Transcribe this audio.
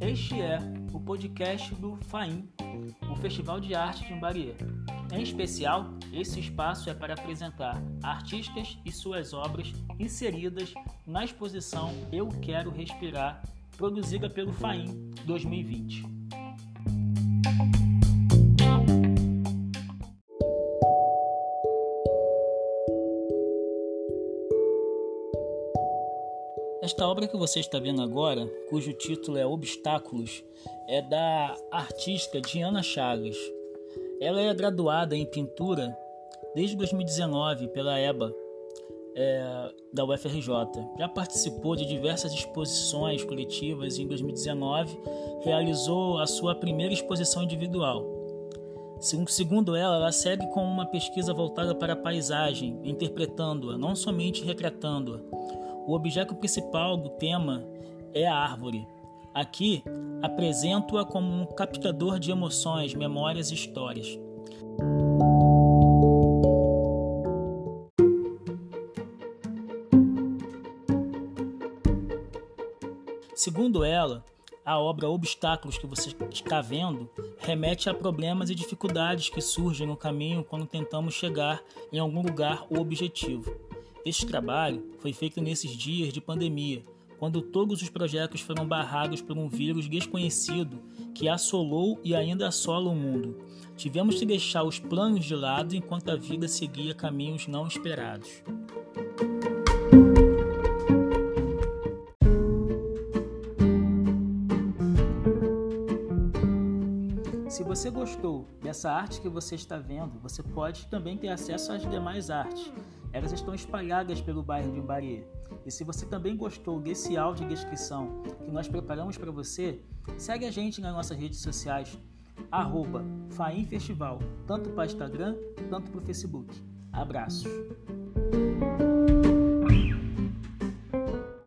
Este é o podcast do FAIM, o Festival de Arte de Imbaria. Em especial, esse espaço é para apresentar artistas e suas obras inseridas na exposição Eu Quero Respirar, produzida pelo FAIM 2020. Esta obra que você está vendo agora, cujo título é Obstáculos, é da artista Diana Chagas. Ela é graduada em pintura desde 2019 pela EBA é, da UFRJ. Já participou de diversas exposições coletivas e em 2019 realizou a sua primeira exposição individual. Segundo ela, ela segue com uma pesquisa voltada para a paisagem, interpretando-a, não somente retratando-a o objeto principal do tema é a árvore. Aqui apresento-a como um captador de emoções, memórias e histórias. Segundo ela, a obra Obstáculos que você está vendo remete a problemas e dificuldades que surgem no caminho quando tentamos chegar em algum lugar ou objetivo. Este trabalho foi feito nesses dias de pandemia, quando todos os projetos foram barrados por um vírus desconhecido que assolou e ainda assola o mundo. Tivemos que deixar os planos de lado enquanto a vida seguia caminhos não esperados. Se você gostou dessa arte que você está vendo, você pode também ter acesso às demais artes. Elas estão espalhadas pelo bairro de Imbarie. E se você também gostou desse áudio de descrição que nós preparamos para você, segue a gente nas nossas redes sociais, arroba Faim Festival, tanto para o Instagram, tanto para o Facebook. Abraços!